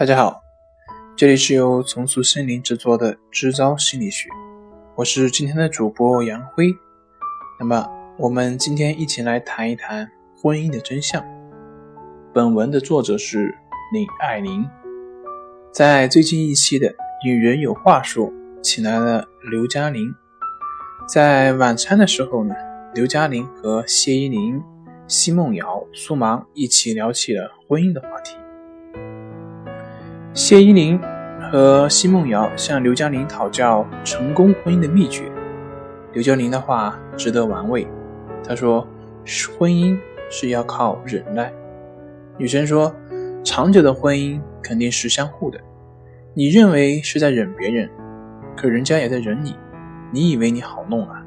大家好，这里是由重塑心灵制作的支招心理学，我是今天的主播杨辉。那么，我们今天一起来谈一谈婚姻的真相。本文的作者是李爱玲，在最近一期的《女人有话说》，请来了刘嘉玲。在晚餐的时候呢，刘嘉玲和谢依霖、奚梦瑶、苏芒一起聊起了婚姻的话题。谢依霖和奚梦瑶向刘嘉玲讨教成功婚姻的秘诀。刘嘉玲的话值得玩味。她说：“婚姻是要靠忍耐。”女生说：“长久的婚姻肯定是相互的。你认为是在忍别人，可人家也在忍你。你以为你好弄啊？”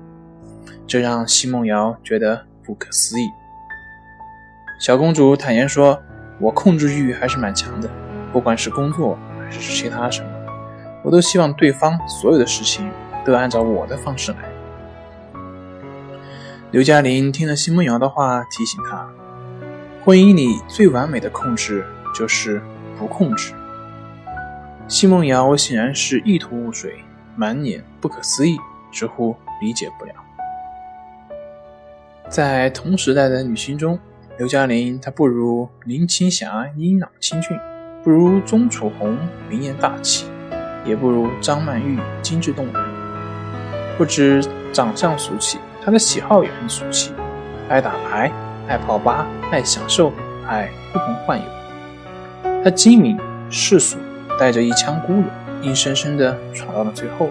这让奚梦瑶觉得不可思议。小公主坦言说：“我控制欲还是蛮强的。”不管是工作还是其他什么，我都希望对方所有的事情都按照我的方式来。刘嘉玲听了奚梦瑶的话，提醒她：婚姻里最完美的控制就是不控制。奚梦瑶显然是一头雾水，满脸不可思议，直呼理解不了。在同时代的女星中，刘嘉玲她不如林青霞英朗清俊。不如钟楚红明艳大气，也不如张曼玉精致动人。不止长相俗气，她的喜好也很俗气，爱打牌，爱泡吧，爱享受，爱呼朋唤友。她精明世俗，带着一腔孤勇，硬生生的闯到了最后。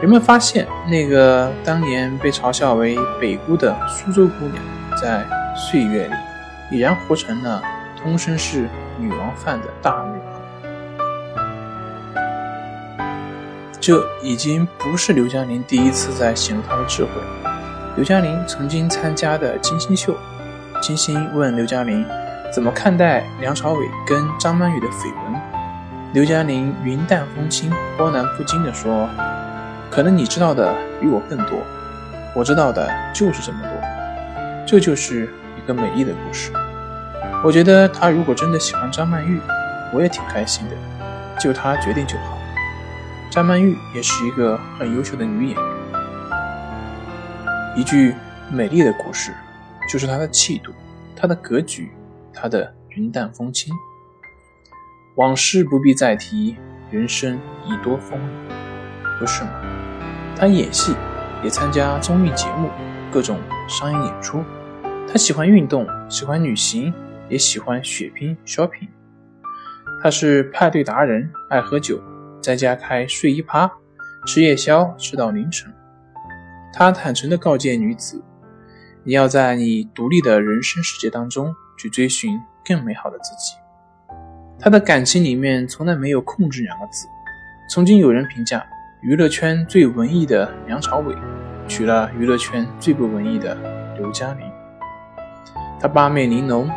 人们发现，那个当年被嘲笑为北姑的苏州姑娘，在岁月里已然活成了通身是。女王范的大女王，这已经不是刘嘉玲第一次在显露她的智慧。刘嘉玲曾经参加的金星秀，金星问刘嘉玲怎么看待梁朝伟跟张曼玉的绯闻，刘嘉玲云淡风轻、波澜不惊地说：“可能你知道的比我更多，我知道的就是这么多。”这就是一个美丽的故事。我觉得他如果真的喜欢张曼玉，我也挺开心的，就他决定就好。张曼玉也是一个很优秀的女演员。一句美丽的故事，就是她的气度，她的格局，她的云淡风轻。往事不必再提，人生已多风雨，不是吗？她演戏，也参加综艺节目，各种商业演出。她喜欢运动，喜欢旅行。也喜欢血拼 shopping，他是派对达人，爱喝酒，在家开睡衣趴，吃夜宵吃到凌晨。他坦诚地告诫女子：“你要在你独立的人生世界当中去追寻更美好的自己。”他的感情里面从来没有控制两个字。曾经有人评价，娱乐圈最文艺的梁朝伟娶了娱乐圈最不文艺的刘嘉玲。他八面玲珑。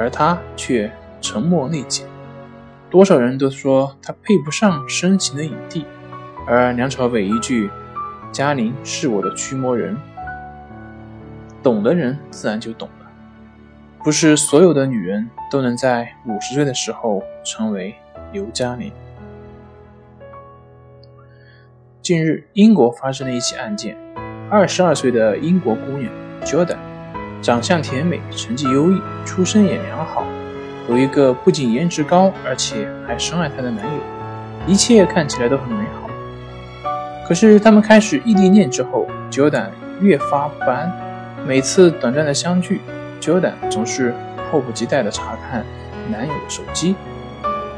而他却沉默内敛，多少人都说他配不上深情的影帝，而梁朝伟一句“嘉玲是我的驱魔人”，懂的人自然就懂了。不是所有的女人都能在五十岁的时候成为刘嘉玲。近日，英国发生了一起案件，二十二岁的英国姑娘 Jordan。长相甜美，成绩优异，出身也良好，有一个不仅颜值高，而且还深爱她的男友，一切看起来都很美好。可是他们开始异地恋之后，Jordan 越发不安。每次短暂的相聚，Jordan 总是迫不及待地查看男友的手机，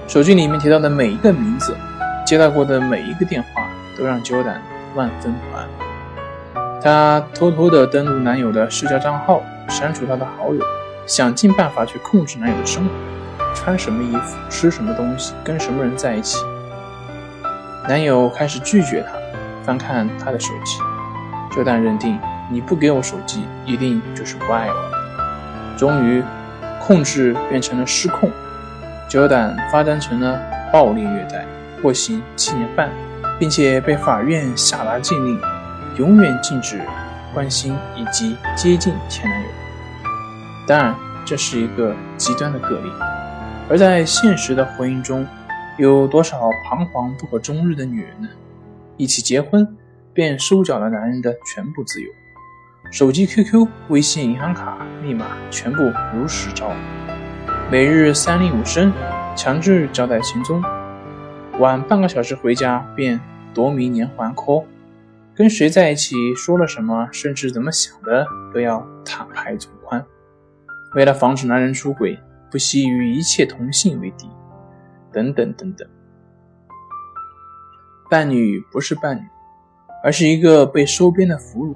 手机里面提到的每一个名字，接到过的每一个电话，都让 Jordan 万分不安。她偷偷地登录男友的社交账号。删除他的好友，想尽办法去控制男友的生活，穿什么衣服，吃什么东西，跟什么人在一起。男友开始拒绝她，翻看她的手机。就但认定你不给我手机，一定就是不爱我了。终于，控制变成了失控，久胆发展成了暴力虐待，获刑七年半，并且被法院下达禁令，永远禁止关心以及接近前男友。当然，这是一个极端的个例，而在现实的婚姻中，有多少彷徨不可终日的女人呢？一起结婚便收缴了男人的全部自由，手机、QQ、微信、银行卡密码全部如实招，每日三令五申，强制交代行踪，晚半个小时回家便夺明连环 call，跟谁在一起，说了什么，甚至怎么想的都要坦白从宽。为了防止男人出轨，不惜与一切同性为敌，等等等等。伴侣不是伴侣，而是一个被收编的俘虏。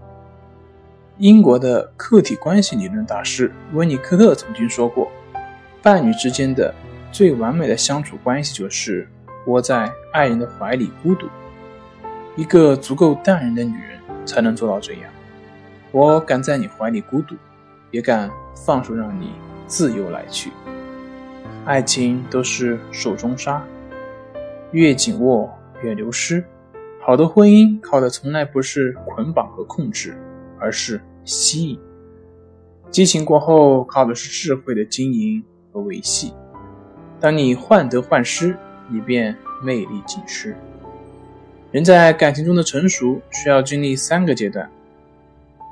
英国的客体关系理论大师温尼科特曾经说过：“伴侣之间的最完美的相处关系，就是窝在爱人的怀里孤独。一个足够淡然的女人才能做到这样。我敢在你怀里孤独，也敢放手让你自由来去。爱情都是手中沙，越紧握。”越流失。好的婚姻靠的从来不是捆绑和控制，而是吸引。激情过后靠的是智慧的经营和维系。当你患得患失，你便魅力尽失。人在感情中的成熟需要经历三个阶段：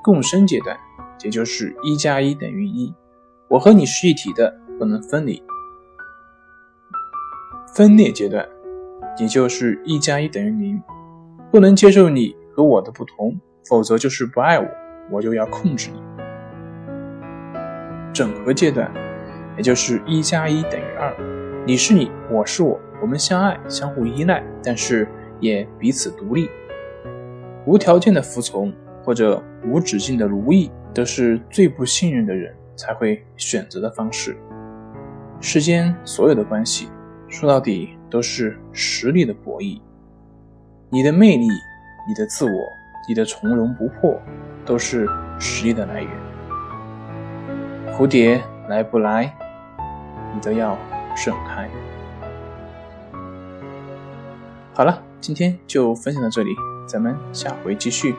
共生阶段，也就是一加一等于一，我和你是一体的，不能分离；分裂阶段。也就是一加一等于零，不能接受你和我的不同，否则就是不爱我，我就要控制你。整合阶段，也就是一加一等于二，你是你，我是我，我们相爱，相互依赖，但是也彼此独立。无条件的服从或者无止境的奴役，都是最不信任的人才会选择的方式。世间所有的关系，说到底。都是实力的博弈，你的魅力、你的自我、你的从容不迫，都是实力的来源。蝴蝶来不来，你都要盛开。好了，今天就分享到这里，咱们下回继续。